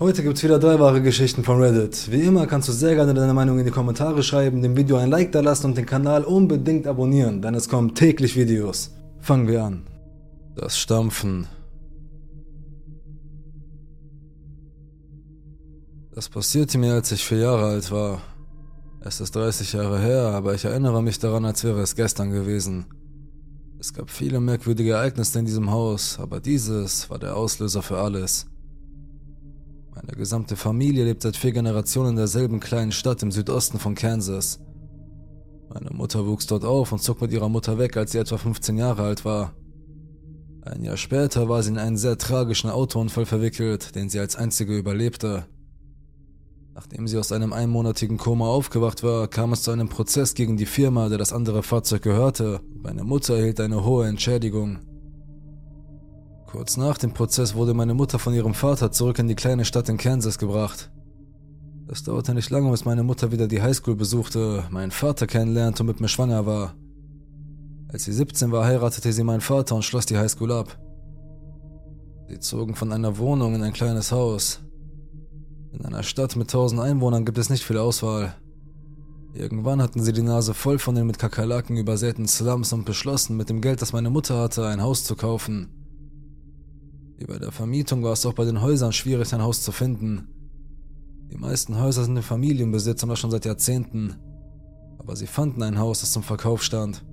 Heute gibt's wieder drei wahre Geschichten von Reddit. Wie immer kannst du sehr gerne deine Meinung in die Kommentare schreiben, dem Video ein Like da lassen und den Kanal unbedingt abonnieren, denn es kommen täglich Videos. Fangen wir an. Das Stampfen. Das passierte mir, als ich vier Jahre alt war. Es ist 30 Jahre her, aber ich erinnere mich daran, als wäre es gestern gewesen. Es gab viele merkwürdige Ereignisse in diesem Haus, aber dieses war der Auslöser für alles. Meine gesamte Familie lebt seit vier Generationen in derselben kleinen Stadt im Südosten von Kansas. Meine Mutter wuchs dort auf und zog mit ihrer Mutter weg, als sie etwa 15 Jahre alt war. Ein Jahr später war sie in einen sehr tragischen Autounfall verwickelt, den sie als einzige überlebte. Nachdem sie aus einem einmonatigen Koma aufgewacht war, kam es zu einem Prozess gegen die Firma, der das andere Fahrzeug gehörte. Meine Mutter erhielt eine hohe Entschädigung. Kurz nach dem Prozess wurde meine Mutter von ihrem Vater zurück in die kleine Stadt in Kansas gebracht. Es dauerte nicht lange, bis meine Mutter wieder die Highschool besuchte, meinen Vater kennenlernte und mit mir schwanger war. Als sie 17 war, heiratete sie meinen Vater und schloss die Highschool ab. Sie zogen von einer Wohnung in ein kleines Haus. In einer Stadt mit 1000 Einwohnern gibt es nicht viel Auswahl. Irgendwann hatten sie die Nase voll von den mit Kakerlaken übersäten Slums und beschlossen, mit dem Geld, das meine Mutter hatte, ein Haus zu kaufen. Wie bei der Vermietung war es auch bei den Häusern schwierig, ein Haus zu finden. Die meisten Häuser sind in Familienbesitz und das schon seit Jahrzehnten. Aber sie fanden ein Haus, das zum Verkauf stand.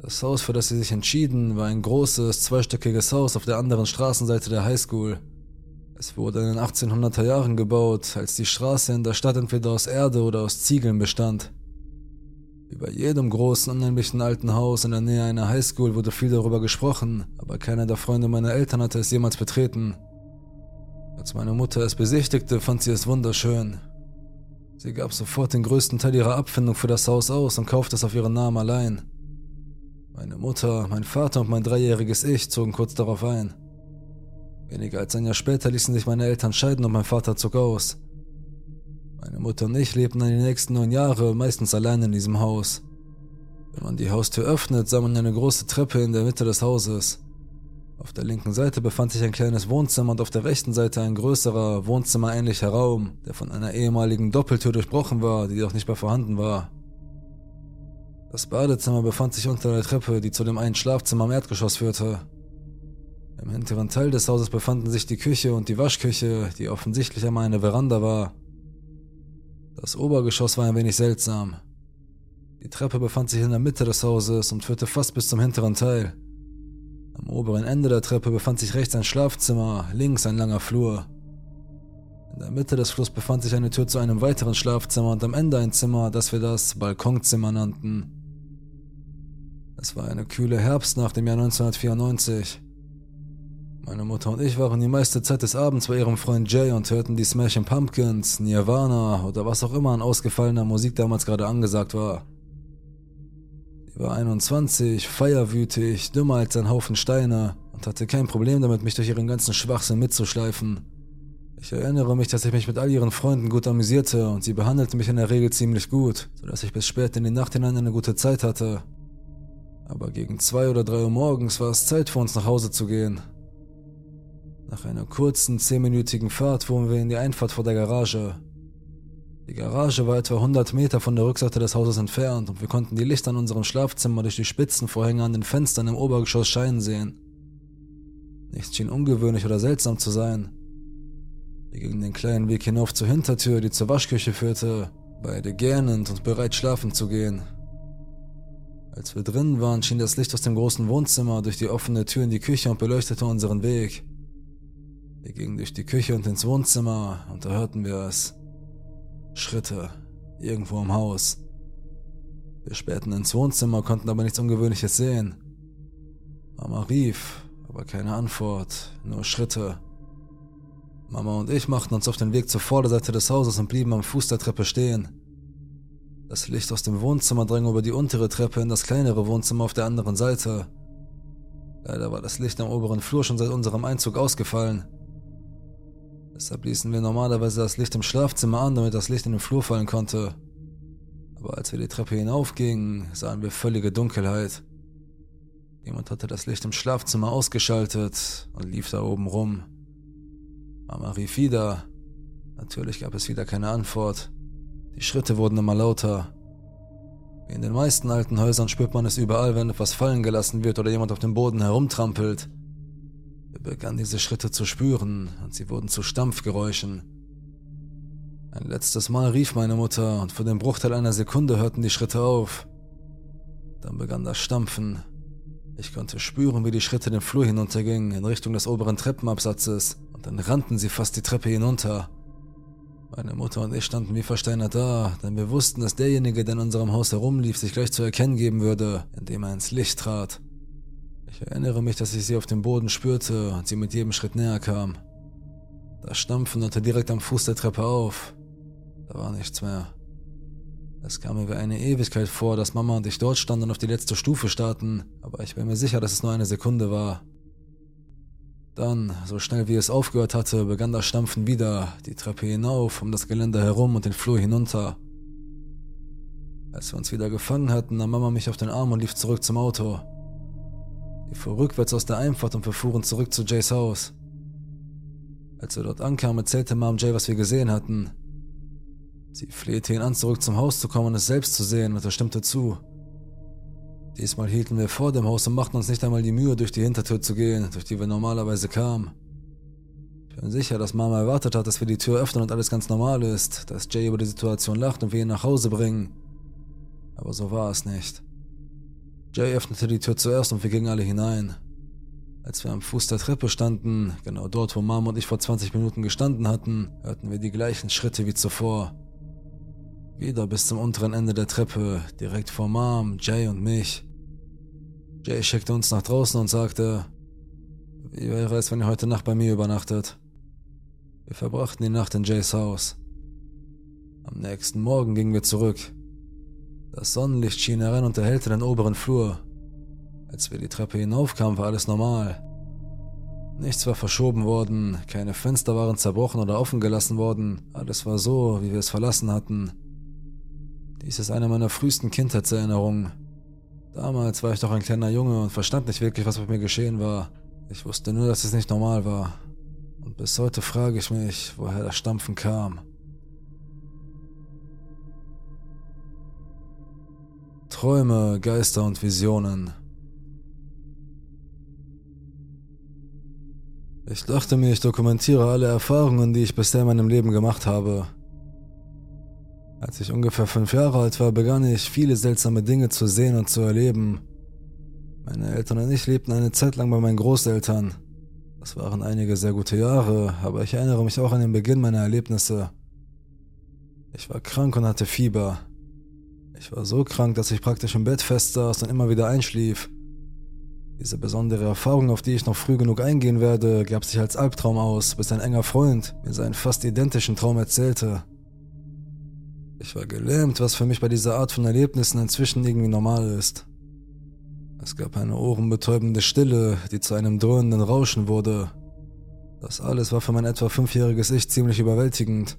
Das Haus, für das sie sich entschieden, war ein großes, zweistöckiges Haus auf der anderen Straßenseite der Highschool. Es wurde in den 1800er Jahren gebaut, als die Straße in der Stadt entweder aus Erde oder aus Ziegeln bestand. Bei jedem großen, unheimlichen alten Haus in der Nähe einer Highschool wurde viel darüber gesprochen, aber keiner der Freunde meiner Eltern hatte es jemals betreten. Als meine Mutter es besichtigte, fand sie es wunderschön. Sie gab sofort den größten Teil ihrer Abfindung für das Haus aus und kaufte es auf ihren Namen allein. Meine Mutter, mein Vater und mein dreijähriges Ich zogen kurz darauf ein. Weniger als ein Jahr später ließen sich meine Eltern scheiden und mein Vater zog aus. Meine Mutter und ich lebten dann die nächsten neun Jahre meistens allein in diesem Haus. Wenn man die Haustür öffnet, sah man eine große Treppe in der Mitte des Hauses. Auf der linken Seite befand sich ein kleines Wohnzimmer und auf der rechten Seite ein größerer, wohnzimmerähnlicher Raum, der von einer ehemaligen Doppeltür durchbrochen war, die auch nicht mehr vorhanden war. Das Badezimmer befand sich unter der Treppe, die zu dem einen Schlafzimmer im Erdgeschoss führte. Im hinteren Teil des Hauses befanden sich die Küche und die Waschküche, die offensichtlich einmal eine Veranda war. Das Obergeschoss war ein wenig seltsam. Die Treppe befand sich in der Mitte des Hauses und führte fast bis zum hinteren Teil. Am oberen Ende der Treppe befand sich rechts ein Schlafzimmer, links ein langer Flur. In der Mitte des Flurs befand sich eine Tür zu einem weiteren Schlafzimmer und am Ende ein Zimmer, das wir das Balkonzimmer nannten. Es war eine kühle Herbstnacht im Jahr 1994. Meine Mutter und ich waren die meiste Zeit des Abends bei ihrem Freund Jay und hörten die Smashing Pumpkins, Nirvana oder was auch immer an ausgefallener Musik damals gerade angesagt war. Sie war 21, feierwütig, dümmer als ein Haufen Steine und hatte kein Problem damit, mich durch ihren ganzen Schwachsinn mitzuschleifen. Ich erinnere mich, dass ich mich mit all ihren Freunden gut amüsierte und sie behandelte mich in der Regel ziemlich gut, sodass ich bis spät in die Nacht hinein eine gute Zeit hatte. Aber gegen zwei oder drei Uhr morgens war es Zeit für uns nach Hause zu gehen. Nach einer kurzen, zehnminütigen Fahrt fuhren wir in die Einfahrt vor der Garage. Die Garage war etwa 100 Meter von der Rückseite des Hauses entfernt und wir konnten die Lichter in unserem Schlafzimmer durch die Spitzenvorhänge an den Fenstern im Obergeschoss scheinen sehen. Nichts schien ungewöhnlich oder seltsam zu sein. Wir gingen den kleinen Weg hinauf zur Hintertür, die zur Waschküche führte, beide gähnend und bereit schlafen zu gehen. Als wir drinnen waren, schien das Licht aus dem großen Wohnzimmer durch die offene Tür in die Küche und beleuchtete unseren Weg. Wir gingen durch die Küche und ins Wohnzimmer und da hörten wir es. Schritte, irgendwo im Haus. Wir spähten ins Wohnzimmer, konnten aber nichts Ungewöhnliches sehen. Mama rief, aber keine Antwort, nur Schritte. Mama und ich machten uns auf den Weg zur Vorderseite des Hauses und blieben am Fuß der Treppe stehen. Das Licht aus dem Wohnzimmer drang über die untere Treppe in das kleinere Wohnzimmer auf der anderen Seite. Leider war das Licht am oberen Flur schon seit unserem Einzug ausgefallen. Deshalb ließen wir normalerweise das Licht im Schlafzimmer an, damit das Licht in den Flur fallen konnte. Aber als wir die Treppe hinaufgingen, sahen wir völlige Dunkelheit. Jemand hatte das Licht im Schlafzimmer ausgeschaltet und lief da oben rum. Mama rief wieder. Natürlich gab es wieder keine Antwort. Die Schritte wurden immer lauter. Wie in den meisten alten Häusern spürt man es überall, wenn etwas fallen gelassen wird oder jemand auf dem Boden herumtrampelt. Wir begannen diese Schritte zu spüren und sie wurden zu Stampfgeräuschen. Ein letztes Mal rief meine Mutter und für den Bruchteil einer Sekunde hörten die Schritte auf. Dann begann das Stampfen. Ich konnte spüren, wie die Schritte den Flur hinuntergingen in Richtung des oberen Treppenabsatzes und dann rannten sie fast die Treppe hinunter. Meine Mutter und ich standen wie versteinert da, denn wir wussten, dass derjenige, der in unserem Haus herumlief, sich gleich zu erkennen geben würde, indem er ins Licht trat. Ich erinnere mich, dass ich sie auf dem Boden spürte und sie mit jedem Schritt näher kam. Das Stampfen hörte direkt am Fuß der Treppe auf. Da war nichts mehr. Es kam mir wie eine Ewigkeit vor, dass Mama und ich dort standen und auf die letzte Stufe starten, aber ich bin mir sicher, dass es nur eine Sekunde war. Dann, so schnell wie es aufgehört hatte, begann das Stampfen wieder, die Treppe hinauf, um das Geländer herum und den Flur hinunter. Als wir uns wieder gefangen hatten, nahm Mama mich auf den Arm und lief zurück zum Auto. Die fuhr rückwärts aus der Einfahrt und wir fuhren zurück zu Jays Haus. Als wir dort ankamen, erzählte Mom Jay, was wir gesehen hatten. Sie flehte ihn an, zurück zum Haus zu kommen und es selbst zu sehen, und er stimmte zu. Diesmal hielten wir vor dem Haus und machten uns nicht einmal die Mühe, durch die Hintertür zu gehen, durch die wir normalerweise kamen. Ich bin sicher, dass Mama erwartet hat, dass wir die Tür öffnen und alles ganz normal ist, dass Jay über die Situation lacht und wir ihn nach Hause bringen. Aber so war es nicht. Jay öffnete die Tür zuerst und wir gingen alle hinein. Als wir am Fuß der Treppe standen, genau dort, wo Mama und ich vor 20 Minuten gestanden hatten, hörten wir die gleichen Schritte wie zuvor. Wieder bis zum unteren Ende der Treppe, direkt vor Mom, Jay und mich. Jay schickte uns nach draußen und sagte, wie wäre es, wenn ihr heute Nacht bei mir übernachtet? Wir verbrachten die Nacht in Jays Haus. Am nächsten Morgen gingen wir zurück. Das Sonnenlicht schien herein und erhellte den oberen Flur. Als wir die Treppe hinaufkamen, war alles normal. Nichts war verschoben worden, keine Fenster waren zerbrochen oder offen gelassen worden, alles war so, wie wir es verlassen hatten. Dies ist eine meiner frühesten Kindheitserinnerungen. Damals war ich doch ein kleiner Junge und verstand nicht wirklich, was mit mir geschehen war. Ich wusste nur, dass es nicht normal war. Und bis heute frage ich mich, woher das Stampfen kam. Träume, Geister und Visionen. Ich dachte mir, ich dokumentiere alle Erfahrungen, die ich bisher in meinem Leben gemacht habe. Als ich ungefähr fünf Jahre alt war, begann ich viele seltsame Dinge zu sehen und zu erleben. Meine Eltern und ich lebten eine Zeit lang bei meinen Großeltern. Das waren einige sehr gute Jahre, aber ich erinnere mich auch an den Beginn meiner Erlebnisse. Ich war krank und hatte Fieber. Ich war so krank, dass ich praktisch im Bett festsaß und immer wieder einschlief. Diese besondere Erfahrung, auf die ich noch früh genug eingehen werde, gab sich als Albtraum aus, bis ein enger Freund mir seinen fast identischen Traum erzählte. Ich war gelähmt, was für mich bei dieser Art von Erlebnissen inzwischen irgendwie normal ist. Es gab eine ohrenbetäubende Stille, die zu einem dröhnenden Rauschen wurde. Das alles war für mein etwa fünfjähriges Ich ziemlich überwältigend.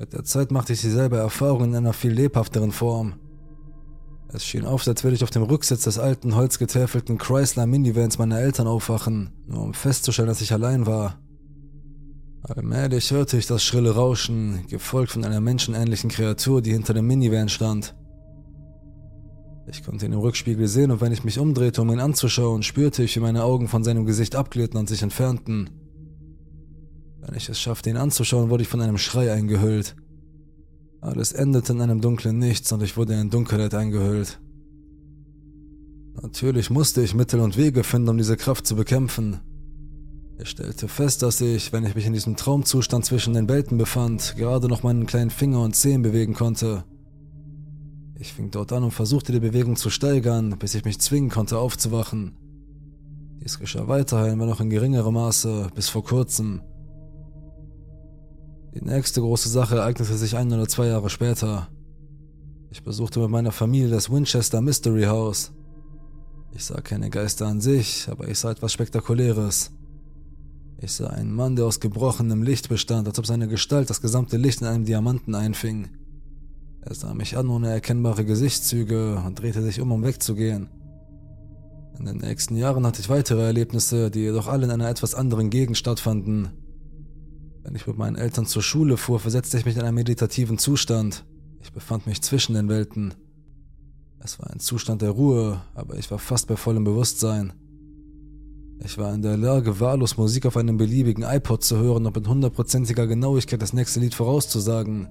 Mit der Zeit machte ich dieselbe Erfahrung in einer viel lebhafteren Form. Es schien auf, als würde ich auf dem Rücksitz des alten, holzgetäfelten Chrysler Minivans meiner Eltern aufwachen, nur um festzustellen, dass ich allein war. Allmählich hörte ich das schrille Rauschen, gefolgt von einer menschenähnlichen Kreatur, die hinter dem Minivan stand. Ich konnte ihn im Rückspiegel sehen und wenn ich mich umdrehte, um ihn anzuschauen, spürte ich, wie meine Augen von seinem Gesicht abglitten und sich entfernten. Wenn ich es schaffte, ihn anzuschauen, wurde ich von einem Schrei eingehüllt. Alles endete in einem dunklen Nichts und ich wurde in Dunkelheit eingehüllt. Natürlich musste ich Mittel und Wege finden, um diese Kraft zu bekämpfen. Ich stellte fest, dass ich, wenn ich mich in diesem Traumzustand zwischen den Welten befand, gerade noch meinen kleinen Finger und Zehen bewegen konnte. Ich fing dort an und versuchte die Bewegung zu steigern, bis ich mich zwingen konnte aufzuwachen. Dies geschah weiterhin, wenn auch in geringerem Maße, bis vor kurzem. Die nächste große Sache ereignete sich ein oder zwei Jahre später. Ich besuchte mit meiner Familie das Winchester Mystery House. Ich sah keine Geister an sich, aber ich sah etwas Spektakuläres. Ich sah einen Mann, der aus gebrochenem Licht bestand, als ob seine Gestalt das gesamte Licht in einem Diamanten einfing. Er sah mich an ohne erkennbare Gesichtszüge und drehte sich um, um wegzugehen. In den nächsten Jahren hatte ich weitere Erlebnisse, die jedoch alle in einer etwas anderen Gegend stattfanden. Wenn ich mit meinen Eltern zur Schule fuhr, versetzte ich mich in einen meditativen Zustand. Ich befand mich zwischen den Welten. Es war ein Zustand der Ruhe, aber ich war fast bei vollem Bewusstsein. Ich war in der Lage, wahllos Musik auf einem beliebigen iPod zu hören und mit hundertprozentiger Genauigkeit das nächste Lied vorauszusagen.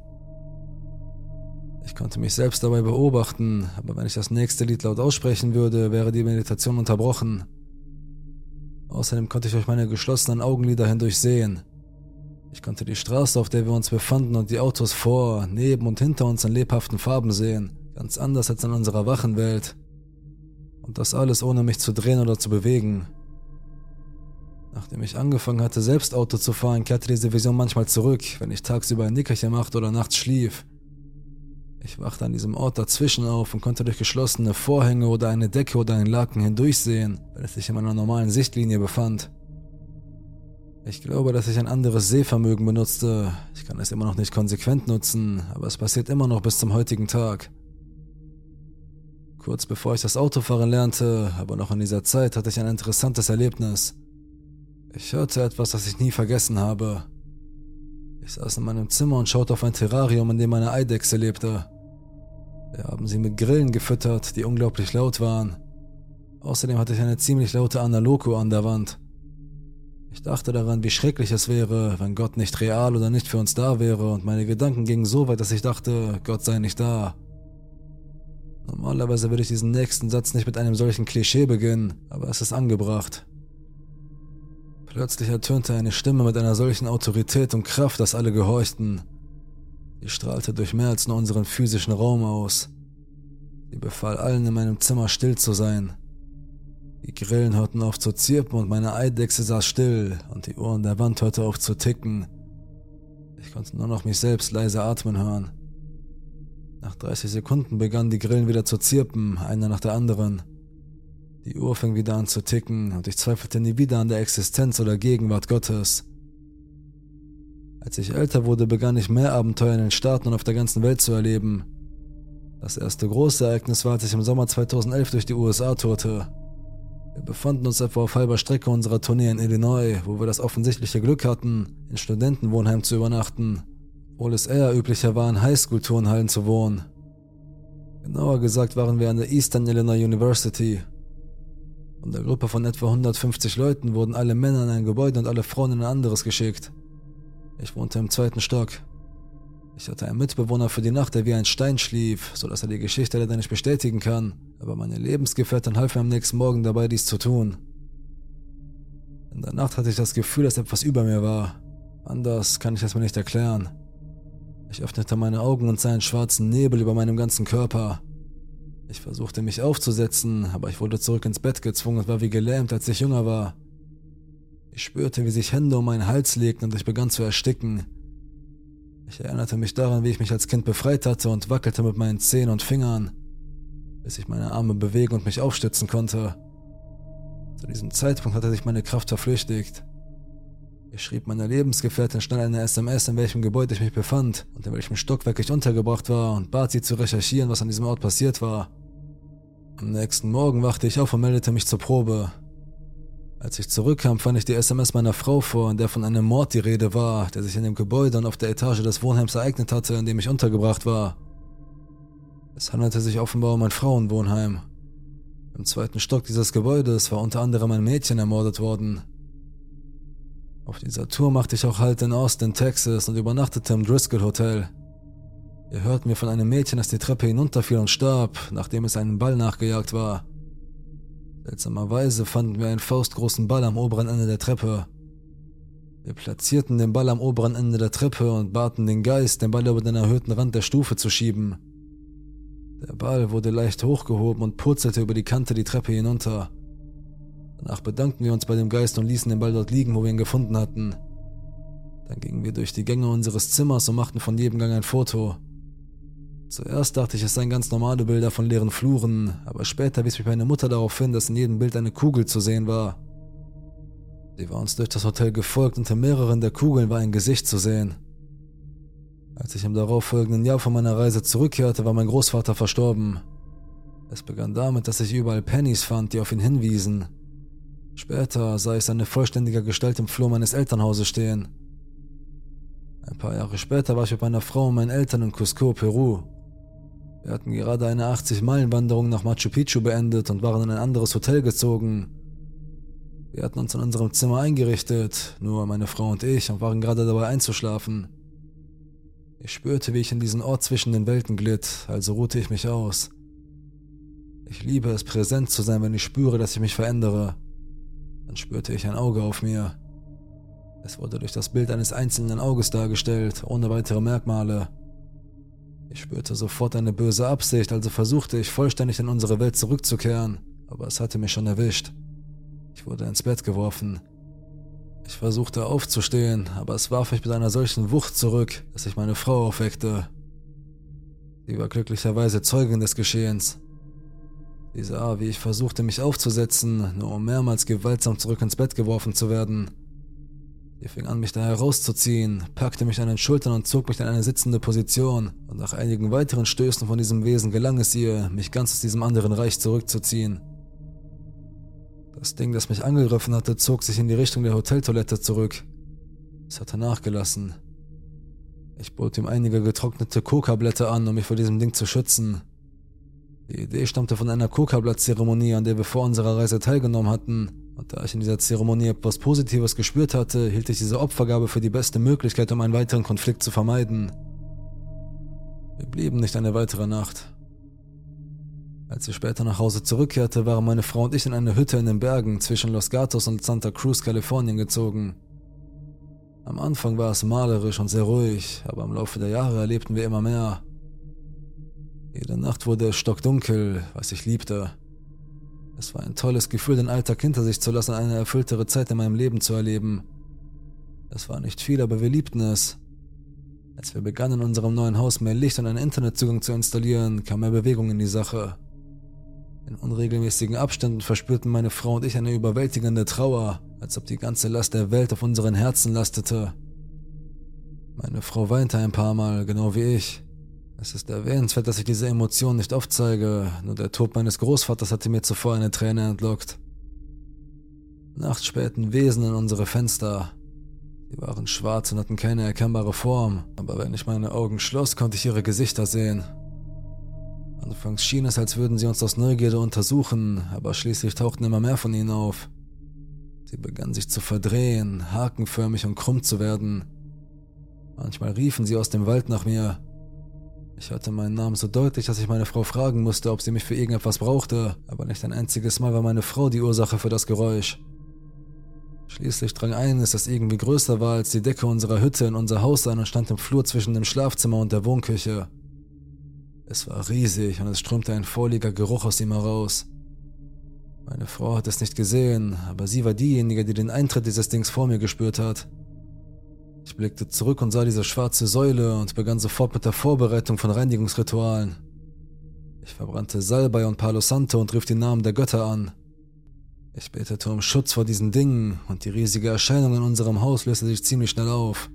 Ich konnte mich selbst dabei beobachten, aber wenn ich das nächste Lied laut aussprechen würde, wäre die Meditation unterbrochen. Außerdem konnte ich durch meine geschlossenen Augenlider hindurch sehen. Ich konnte die Straße, auf der wir uns befanden und die Autos vor, neben und hinter uns in lebhaften Farben sehen, ganz anders als in unserer wachen Welt. Und das alles ohne mich zu drehen oder zu bewegen. Nachdem ich angefangen hatte, selbst Auto zu fahren, kehrte diese Vision manchmal zurück, wenn ich tagsüber ein Nickerchen machte oder nachts schlief. Ich wachte an diesem Ort dazwischen auf und konnte durch geschlossene Vorhänge oder eine Decke oder einen Laken hindurchsehen, weil es sich in meiner normalen Sichtlinie befand. Ich glaube, dass ich ein anderes Sehvermögen benutzte. Ich kann es immer noch nicht konsequent nutzen, aber es passiert immer noch bis zum heutigen Tag. Kurz bevor ich das Autofahren lernte, aber noch in dieser Zeit, hatte ich ein interessantes Erlebnis. Ich hörte etwas, das ich nie vergessen habe. Ich saß in meinem Zimmer und schaute auf ein Terrarium, in dem eine Eidechse lebte. Wir haben sie mit Grillen gefüttert, die unglaublich laut waren. Außerdem hatte ich eine ziemlich laute Analogo an der Wand. Ich dachte daran, wie schrecklich es wäre, wenn Gott nicht real oder nicht für uns da wäre, und meine Gedanken gingen so weit, dass ich dachte, Gott sei nicht da. Normalerweise würde ich diesen nächsten Satz nicht mit einem solchen Klischee beginnen, aber es ist angebracht. Plötzlich ertönte eine Stimme mit einer solchen Autorität und Kraft, dass alle gehorchten. Sie strahlte durch mehr als nur unseren physischen Raum aus. Sie befahl allen in meinem Zimmer still zu sein. Die Grillen hörten auf zu zirpen und meine Eidechse saß still und die Uhr an der Wand hörte auf zu ticken. Ich konnte nur noch mich selbst leise atmen hören. Nach 30 Sekunden begannen die Grillen wieder zu zirpen, einer nach der anderen. Die Uhr fing wieder an zu ticken und ich zweifelte nie wieder an der Existenz oder Gegenwart Gottes. Als ich älter wurde, begann ich mehr Abenteuer in den Staaten und auf der ganzen Welt zu erleben. Das erste große Ereignis war, als ich im Sommer 2011 durch die USA tourte. Wir befanden uns etwa auf halber Strecke unserer Tournee in Illinois, wo wir das offensichtliche Glück hatten, in Studentenwohnheim zu übernachten, obwohl es eher üblicher war, in Highschool-Turnhallen zu wohnen. Genauer gesagt waren wir an der Eastern Illinois University, von der Gruppe von etwa 150 Leuten wurden alle Männer in ein Gebäude und alle Frauen in ein anderes geschickt. Ich wohnte im zweiten Stock. Ich hatte einen Mitbewohner für die Nacht, der wie ein Stein schlief, so dass er die Geschichte leider nicht bestätigen kann, aber meine Lebensgefährtin half mir am nächsten Morgen dabei, dies zu tun. In der Nacht hatte ich das Gefühl, dass etwas über mir war. Anders kann ich es mir nicht erklären. Ich öffnete meine Augen und sah einen schwarzen Nebel über meinem ganzen Körper. Ich versuchte mich aufzusetzen, aber ich wurde zurück ins Bett gezwungen und war wie gelähmt, als ich jünger war. Ich spürte, wie sich Hände um meinen Hals legten und ich begann zu ersticken. Ich erinnerte mich daran, wie ich mich als Kind befreit hatte und wackelte mit meinen Zehen und Fingern, bis ich meine Arme bewegen und mich aufstützen konnte. Zu diesem Zeitpunkt hatte sich meine Kraft verflüchtigt. Ich schrieb meiner Lebensgefährtin schnell eine SMS, in welchem Gebäude ich mich befand und in welchem Stockwerk ich untergebracht war und bat sie zu recherchieren, was an diesem Ort passiert war. Am nächsten Morgen wachte ich auf und meldete mich zur Probe. Als ich zurückkam, fand ich die SMS meiner Frau vor, in der von einem Mord die Rede war, der sich in dem Gebäude und auf der Etage des Wohnheims ereignet hatte, in dem ich untergebracht war. Es handelte sich offenbar um ein Frauenwohnheim. Im zweiten Stock dieses Gebäudes war unter anderem ein Mädchen ermordet worden. Auf dieser Tour machte ich auch Halt in Austin, Texas und übernachtete im Driscoll Hotel. Wir hörten wir von einem Mädchen, das die Treppe hinunterfiel und starb, nachdem es einen Ball nachgejagt war. Seltsamerweise fanden wir einen faustgroßen Ball am oberen Ende der Treppe. Wir platzierten den Ball am oberen Ende der Treppe und baten den Geist, den Ball über den erhöhten Rand der Stufe zu schieben. Der Ball wurde leicht hochgehoben und purzelte über die Kante die Treppe hinunter. Danach bedankten wir uns bei dem Geist und ließen den Ball dort liegen, wo wir ihn gefunden hatten. Dann gingen wir durch die Gänge unseres Zimmers und machten von jedem Gang ein Foto. Zuerst dachte ich, es seien ganz normale Bilder von leeren Fluren, aber später wies mich meine Mutter darauf hin, dass in jedem Bild eine Kugel zu sehen war. Sie war uns durch das Hotel gefolgt und in mehreren der Kugeln war ein Gesicht zu sehen. Als ich im darauffolgenden Jahr von meiner Reise zurückkehrte, war mein Großvater verstorben. Es begann damit, dass ich überall Pennies fand, die auf ihn hinwiesen. Später sah ich seine vollständige Gestalt im Flur meines Elternhauses stehen. paar Jahre später war ich mit meiner Frau und meinen Eltern in Cusco, Peru. Wir hatten gerade eine 80-Meilen-Wanderung nach Machu Picchu beendet und waren in ein anderes Hotel gezogen. Wir hatten uns in unserem Zimmer eingerichtet, nur meine Frau und ich, und waren gerade dabei einzuschlafen. Ich spürte, wie ich in diesen Ort zwischen den Welten glitt, also ruhte ich mich aus. Ich liebe es, präsent zu sein, wenn ich spüre, dass ich mich verändere. Dann spürte ich ein Auge auf mir. Es wurde durch das Bild eines einzelnen Auges dargestellt, ohne weitere Merkmale. Ich spürte sofort eine böse Absicht, also versuchte ich vollständig in unsere Welt zurückzukehren, aber es hatte mich schon erwischt. Ich wurde ins Bett geworfen. Ich versuchte aufzustehen, aber es warf mich mit einer solchen Wucht zurück, dass ich meine Frau aufweckte. Sie war glücklicherweise Zeugin des Geschehens. Sie sah, wie ich versuchte, mich aufzusetzen, nur um mehrmals gewaltsam zurück ins Bett geworfen zu werden. Sie fing an, mich da herauszuziehen, packte mich an den Schultern und zog mich in eine sitzende Position, und nach einigen weiteren Stößen von diesem Wesen gelang es ihr, mich ganz aus diesem anderen Reich zurückzuziehen. Das Ding, das mich angegriffen hatte, zog sich in die Richtung der Hoteltoilette zurück. Es hatte nachgelassen. Ich bot ihm einige getrocknete Coca-Blätter an, um mich vor diesem Ding zu schützen. Die Idee stammte von einer Coca-Blatt-Zeremonie, an der wir vor unserer Reise teilgenommen hatten, und da ich in dieser Zeremonie etwas Positives gespürt hatte, hielt ich diese Opfergabe für die beste Möglichkeit, um einen weiteren Konflikt zu vermeiden. Wir blieben nicht eine weitere Nacht. Als ich später nach Hause zurückkehrte, waren meine Frau und ich in eine Hütte in den Bergen zwischen Los Gatos und Santa Cruz, Kalifornien gezogen. Am Anfang war es malerisch und sehr ruhig, aber im Laufe der Jahre erlebten wir immer mehr. Jede Nacht wurde es stockdunkel, was ich liebte. Es war ein tolles Gefühl, den Alltag hinter sich zu lassen und eine erfülltere Zeit in meinem Leben zu erleben. Es war nicht viel, aber wir liebten es. Als wir begannen, in unserem neuen Haus mehr Licht und einen Internetzugang zu installieren, kam mehr Bewegung in die Sache. In unregelmäßigen Abständen verspürten meine Frau und ich eine überwältigende Trauer, als ob die ganze Last der Welt auf unseren Herzen lastete. Meine Frau weinte ein paar Mal, genau wie ich. Es ist erwähnenswert, dass ich diese Emotionen nicht oft zeige, nur der Tod meines Großvaters hatte mir zuvor eine Träne entlockt. Nachts spähten Wesen in unsere Fenster. Sie waren schwarz und hatten keine erkennbare Form, aber wenn ich meine Augen schloss, konnte ich ihre Gesichter sehen. Anfangs schien es, als würden sie uns aus Neugierde untersuchen, aber schließlich tauchten immer mehr von ihnen auf. Sie begannen sich zu verdrehen, hakenförmig und krumm zu werden. Manchmal riefen sie aus dem Wald nach mir, ich hörte meinen Namen so deutlich, dass ich meine Frau fragen musste, ob sie mich für irgendetwas brauchte, aber nicht ein einziges Mal war meine Frau die Ursache für das Geräusch. Schließlich drang eines, das irgendwie größer war als die Decke unserer Hütte, in unser Haus ein und stand im Flur zwischen dem Schlafzimmer und der Wohnküche. Es war riesig und es strömte ein vorliger Geruch aus ihm heraus. Meine Frau hat es nicht gesehen, aber sie war diejenige, die den Eintritt dieses Dings vor mir gespürt hat. Ich blickte zurück und sah diese schwarze Säule und begann sofort mit der Vorbereitung von Reinigungsritualen. Ich verbrannte Salbei und Palo Santo und rief die Namen der Götter an. Ich betete um Schutz vor diesen Dingen und die riesige Erscheinung in unserem Haus löste sich ziemlich schnell auf.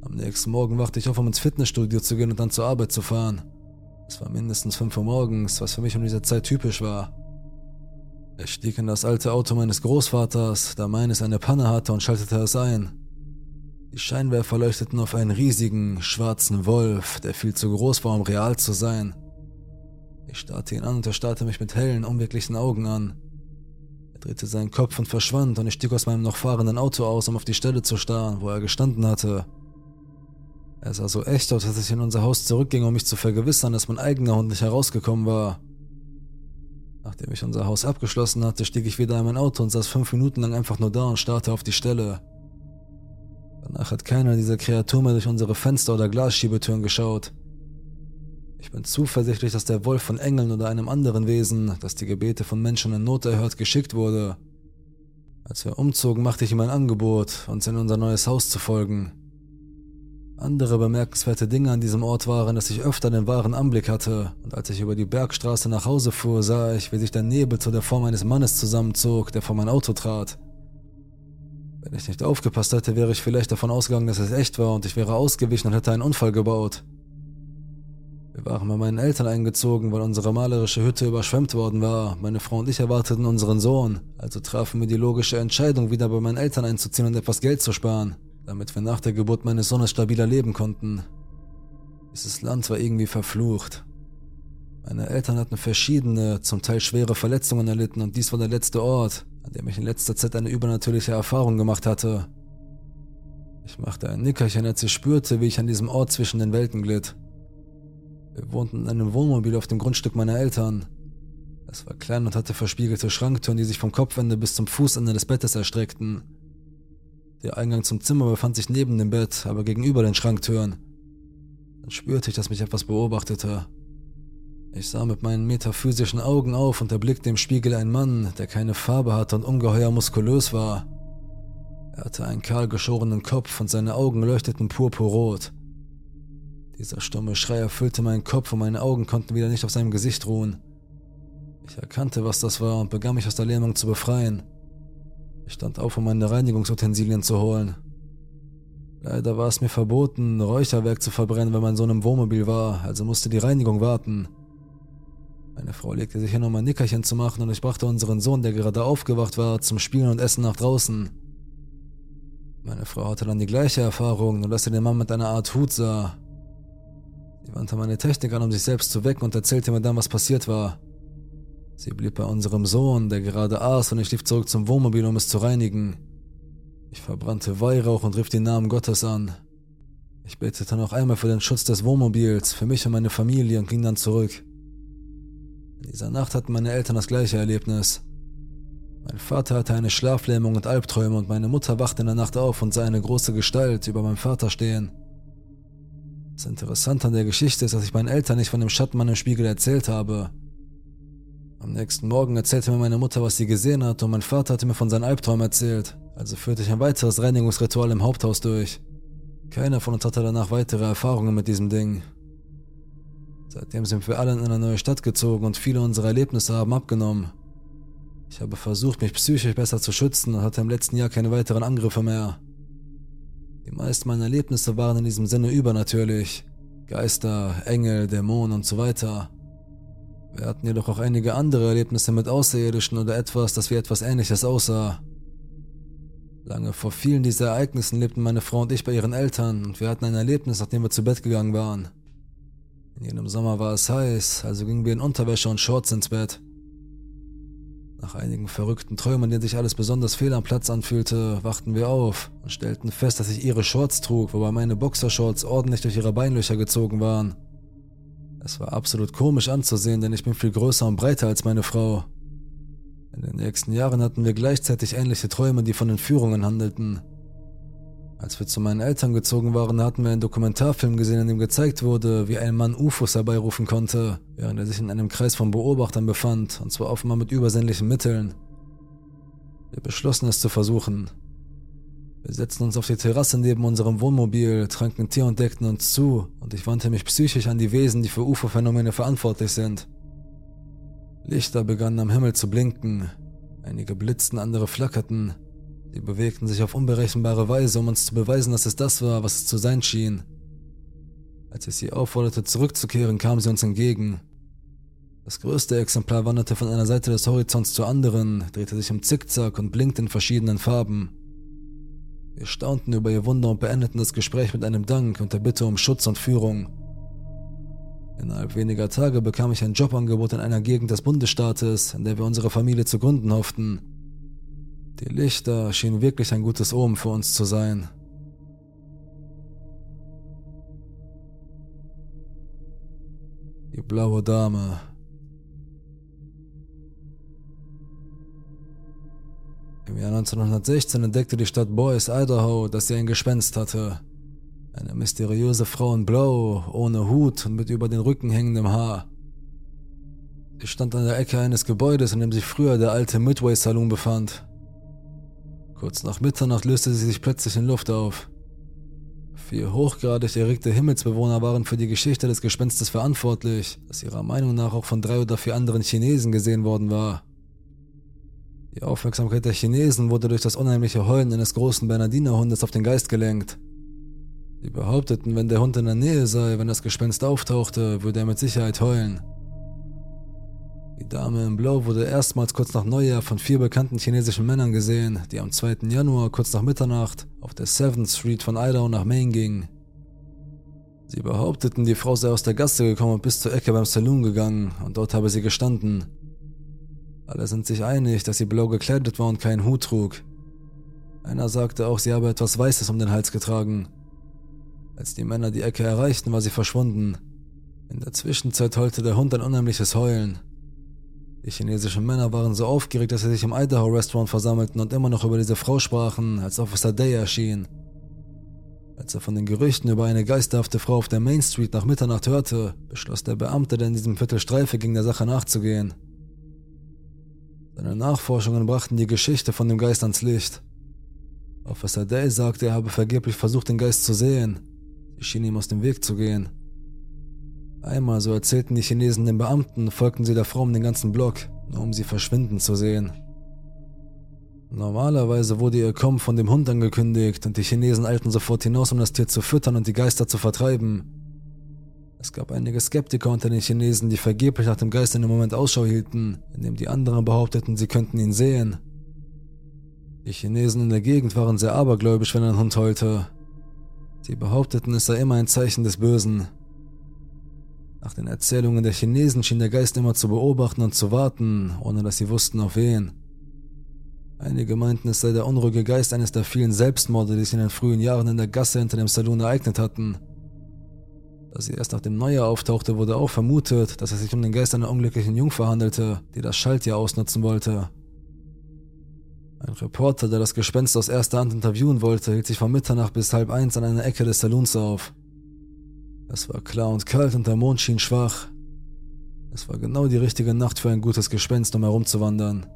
Am nächsten Morgen wachte ich auf, um ins Fitnessstudio zu gehen und dann zur Arbeit zu fahren. Es war mindestens 5 Uhr morgens, was für mich um diese Zeit typisch war. Ich stieg in das alte Auto meines Großvaters, da meines eine Panne hatte und schaltete es ein. Die Scheinwerfer leuchteten auf einen riesigen, schwarzen Wolf, der viel zu groß war, um real zu sein. Ich starrte ihn an und er starrte mich mit hellen, unwirklichen Augen an. Er drehte seinen Kopf und verschwand und ich stieg aus meinem noch fahrenden Auto aus, um auf die Stelle zu starren, wo er gestanden hatte. Er sah so echt aus, dass ich in unser Haus zurückging, um mich zu vergewissern, dass mein eigener Hund nicht herausgekommen war. Nachdem ich unser Haus abgeschlossen hatte, stieg ich wieder in mein Auto und saß fünf Minuten lang einfach nur da und starrte auf die Stelle. Danach hat keiner dieser Kreatur mehr durch unsere Fenster oder Glasschiebetüren geschaut. Ich bin zuversichtlich, dass der Wolf von Engeln oder einem anderen Wesen, das die Gebete von Menschen in Not erhört, geschickt wurde. Als wir umzogen, machte ich ihm ein Angebot, uns in unser neues Haus zu folgen. Andere bemerkenswerte Dinge an diesem Ort waren, dass ich öfter den wahren Anblick hatte, und als ich über die Bergstraße nach Hause fuhr, sah ich, wie sich der Nebel zu der Form eines Mannes zusammenzog, der vor mein Auto trat. Wenn ich nicht aufgepasst hätte, wäre ich vielleicht davon ausgegangen, dass es echt war und ich wäre ausgewichen und hätte einen Unfall gebaut. Wir waren bei meinen Eltern eingezogen, weil unsere malerische Hütte überschwemmt worden war. Meine Frau und ich erwarteten unseren Sohn, also trafen wir die logische Entscheidung, wieder bei meinen Eltern einzuziehen und etwas Geld zu sparen. damit wir nach der Geburt meines Sohnes stabiler leben konnten. Dieses Land war irgendwie verflucht. Meine Eltern hatten verschiedene, zum Teil schwere Verletzungen erlitten und dies war der letzte Ort, an dem ich in letzter Zeit eine übernatürliche Erfahrung gemacht hatte. Ich machte ein Nickerchen, als ich spürte, wie ich an diesem Ort zwischen den Welten glitt. Wir wohnten in einem Wohnmobil auf dem Grundstück meiner Eltern. Es war klein und hatte verspiegelte Schranktüren, die sich vom Kopfende bis zum Fußende des Bettes erstreckten. Der Eingang zum Zimmer befand sich neben dem Bett, aber gegenüber den Schranktüren. Dann spürte ich, dass mich etwas beobachtete. Ich sah mit meinen metaphysischen Augen auf und erblickte im Spiegel einen Mann, der keine Farbe hatte und ungeheuer muskulös war. Er hatte einen kahl geschorenen Kopf und seine Augen leuchteten purpurrot. Dieser stumme Schrei erfüllte meinen Kopf und meine Augen konnten wieder nicht auf seinem Gesicht ruhen. Ich erkannte, was das war und begann mich aus der Lähmung zu befreien. Ich stand auf, um meine Reinigungsutensilien zu holen. Leider war es mir verboten, Räucherwerk zu verbrennen, wenn mein Sohn im Wohnmobil war, also musste die Reinigung warten. Meine Frau legte sich hin, um ein Nickerchen zu machen, und ich brachte unseren Sohn, der gerade aufgewacht war, zum Spielen und Essen nach draußen. Meine Frau hatte dann die gleiche Erfahrung, nur dass sie den Mann mit einer Art Hut sah. Sie wandte meine Technik an, um sich selbst zu wecken und erzählte mir dann, was passiert war. Sie blieb bei unserem Sohn, der gerade aß, und ich lief zurück zum Wohnmobil, um es zu reinigen. Ich verbrannte Weihrauch und rief den Namen Gottes an. Ich betete noch einmal für den Schutz des Wohnmobils, für mich und meine Familie und ging dann zurück. In dieser Nacht hatten meine Eltern das gleiche Erlebnis. Mein Vater hatte eine Schlaflähmung und Albträume und meine Mutter wachte in der Nacht auf und sah eine große Gestalt über meinem Vater stehen. Das Interessante an der Geschichte ist, dass ich meinen Eltern nicht von dem Schattenmann im Spiegel erzählt habe. Am nächsten Morgen erzählte mir meine Mutter, was sie gesehen hat, und mein Vater hatte mir von seinen Albträumen erzählt, also führte ich ein weiteres Reinigungsritual im Haupthaus durch. Keiner von uns hatte danach weitere Erfahrungen mit diesem Ding. Seitdem sind wir alle in eine neue Stadt gezogen und viele unserer Erlebnisse haben abgenommen. Ich habe versucht, mich psychisch besser zu schützen und hatte im letzten Jahr keine weiteren Angriffe mehr. Die meisten meiner Erlebnisse waren in diesem Sinne übernatürlich. Geister, Engel, Dämonen und so weiter. Wir hatten jedoch auch einige andere Erlebnisse mit Außerirdischen oder etwas, das wie etwas ähnliches aussah. Lange vor vielen dieser Ereignissen lebten meine Frau und ich bei ihren Eltern und wir hatten ein Erlebnis, nachdem wir zu Bett gegangen waren. In jenem Sommer war es heiß, also gingen wir in Unterwäsche und Shorts ins Bett. Nach einigen verrückten Träumen, in denen sich alles besonders fehl am Platz anfühlte, wachten wir auf und stellten fest, dass ich ihre Shorts trug, wobei meine Boxershorts ordentlich durch ihre Beinlöcher gezogen waren. Es war absolut komisch anzusehen, denn ich bin viel größer und breiter als meine Frau. In den nächsten Jahren hatten wir gleichzeitig ähnliche Träume, die von Entführungen handelten. Als wir zu meinen Eltern gezogen waren, hatten wir einen Dokumentarfilm gesehen, in dem gezeigt wurde, wie ein Mann UFOs herbeirufen konnte, während er sich in einem Kreis von Beobachtern befand, und zwar offenbar mit übersinnlichen Mitteln. Wir beschlossen es zu versuchen. Wir setzten uns auf die Terrasse neben unserem Wohnmobil, tranken Tee und deckten uns zu, und ich wandte mich psychisch an die Wesen, die für UFO-Phänomene verantwortlich sind. Lichter begannen am Himmel zu blinken, einige blitzten, andere flackerten. Sie bewegten sich auf unberechenbare Weise, um uns zu beweisen, dass es das war, was es zu sein schien. Als ich sie aufforderte, zurückzukehren, kamen sie uns entgegen. Das größte Exemplar wanderte von einer Seite des Horizonts zur anderen, drehte sich im Zickzack und blinkte in verschiedenen Farben. Wir staunten über ihr Wunder und beendeten das Gespräch mit einem Dank und der Bitte um Schutz und Führung. Innerhalb weniger Tage bekam ich ein Jobangebot in einer Gegend des Bundesstaates, in der wir unsere Familie zu gründen hofften. Die Lichter schienen wirklich ein gutes Omen für uns zu sein. Die blaue Dame Im Jahr 1916 entdeckte die Stadt Boise, Idaho, dass sie ein Gespenst hatte. Eine mysteriöse Frau in Blau, ohne Hut und mit über den Rücken hängendem Haar. Sie stand an der Ecke eines Gebäudes, in dem sich früher der alte Midway Saloon befand. Kurz nach Mitternacht löste sie sich plötzlich in Luft auf. Vier hochgradig erregte Himmelsbewohner waren für die Geschichte des Gespenstes verantwortlich, das ihrer Meinung nach auch von drei oder vier anderen Chinesen gesehen worden war. Die Aufmerksamkeit der Chinesen wurde durch das unheimliche Heulen eines großen Bernardinerhundes auf den Geist gelenkt. Sie behaupteten, wenn der Hund in der Nähe sei, wenn das Gespenst auftauchte, würde er mit Sicherheit heulen. Die Dame im Blau wurde erstmals kurz nach Neujahr von vier bekannten chinesischen Männern gesehen, die am 2. Januar kurz nach Mitternacht auf der 7th Street von Idaho nach Maine gingen. Sie behaupteten, die Frau sei aus der Gasse gekommen und bis zur Ecke beim Saloon gegangen und dort habe sie gestanden. Alle sind sich einig, dass sie blau gekleidet war und keinen Hut trug. Einer sagte auch, sie habe etwas Weißes um den Hals getragen. Als die Männer die Ecke erreichten, war sie verschwunden. In der Zwischenzeit heulte der Hund ein unheimliches Heulen. Die chinesischen Männer waren so aufgeregt, dass sie sich im Idaho Restaurant versammelten und immer noch über diese Frau sprachen, als Officer Day erschien. Als er von den Gerüchten über eine geisterhafte Frau auf der Main Street nach Mitternacht hörte, beschloss der Beamte, der in diesem Viertel Streife ging, der Sache nachzugehen. Seine Nachforschungen brachten die Geschichte von dem Geist ans Licht. Officer Day sagte, er habe vergeblich versucht, den Geist zu sehen. Sie schien ihm aus dem Weg zu gehen. Einmal, so erzählten die Chinesen den Beamten, folgten sie der Frau um den ganzen Block, nur um sie verschwinden zu sehen. Normalerweise wurde ihr Kommen von dem Hund angekündigt und die Chinesen eilten sofort hinaus, um das Tier zu füttern und die Geister zu vertreiben. Es gab einige Skeptiker unter den Chinesen, die vergeblich nach dem Geist in dem Moment Ausschau hielten, indem die anderen behaupteten, sie könnten ihn sehen. Die Chinesen in der Gegend waren sehr abergläubisch, wenn ein Hund heulte. Sie behaupteten, es sei immer ein Zeichen des Bösen. Nach den Erzählungen der Chinesen schien der Geist immer zu beobachten und zu warten, ohne dass sie wussten auf wen. Einige meinten, es sei der unruhige Geist eines der vielen Selbstmorde, die sich in den frühen Jahren in der Gasse hinter dem Saloon ereignet hatten. Da sie erst nach dem Neujahr auftauchte, wurde auch vermutet, dass es sich um den Geist einer unglücklichen Jungfer handelte, die das Schaltjahr ausnutzen wollte. Ein Reporter, der das Gespenst aus erster Hand interviewen wollte, hielt sich von Mitternacht bis halb eins an einer Ecke des Saloons auf. Es war klar und kalt und der Mond schien schwach. Es war genau die richtige Nacht für ein gutes Gespenst, um herumzuwandern.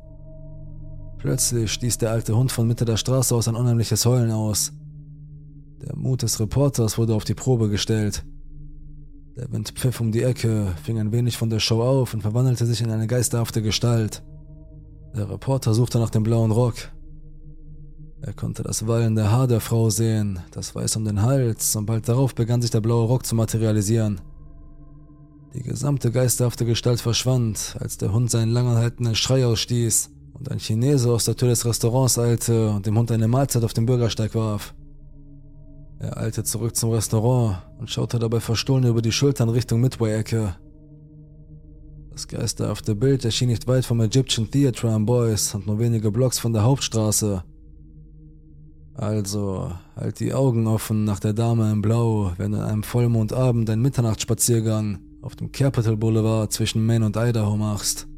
Plötzlich stieß der alte Hund von Mitte der Straße aus ein unheimliches Heulen aus. Der Mut des Reporters wurde auf die Probe gestellt. Der Wind pfiff um die Ecke, fing ein wenig von der Show auf und verwandelte sich in eine geisterhafte Gestalt. Der Reporter suchte nach dem blauen Rock, er konnte das wallende Haar der Frau sehen, das Weiß um den Hals, und bald darauf begann sich der blaue Rock zu materialisieren. Die gesamte geisterhafte Gestalt verschwand, als der Hund seinen langanhaltenden Schrei ausstieß und ein Chinese aus der Tür des Restaurants eilte und dem Hund eine Mahlzeit auf den Bürgersteig warf. Er eilte zurück zum Restaurant und schaute dabei verstohlen über die Schultern Richtung Midway-Ecke. Das geisterhafte Bild erschien nicht weit vom Egyptian Theatre am Boys und nur wenige Blocks von der Hauptstraße, also, halt die Augen offen nach der Dame im Blau, wenn du an einem Vollmondabend einen Mitternachtsspaziergang auf dem Capital Boulevard zwischen Maine und Idaho machst.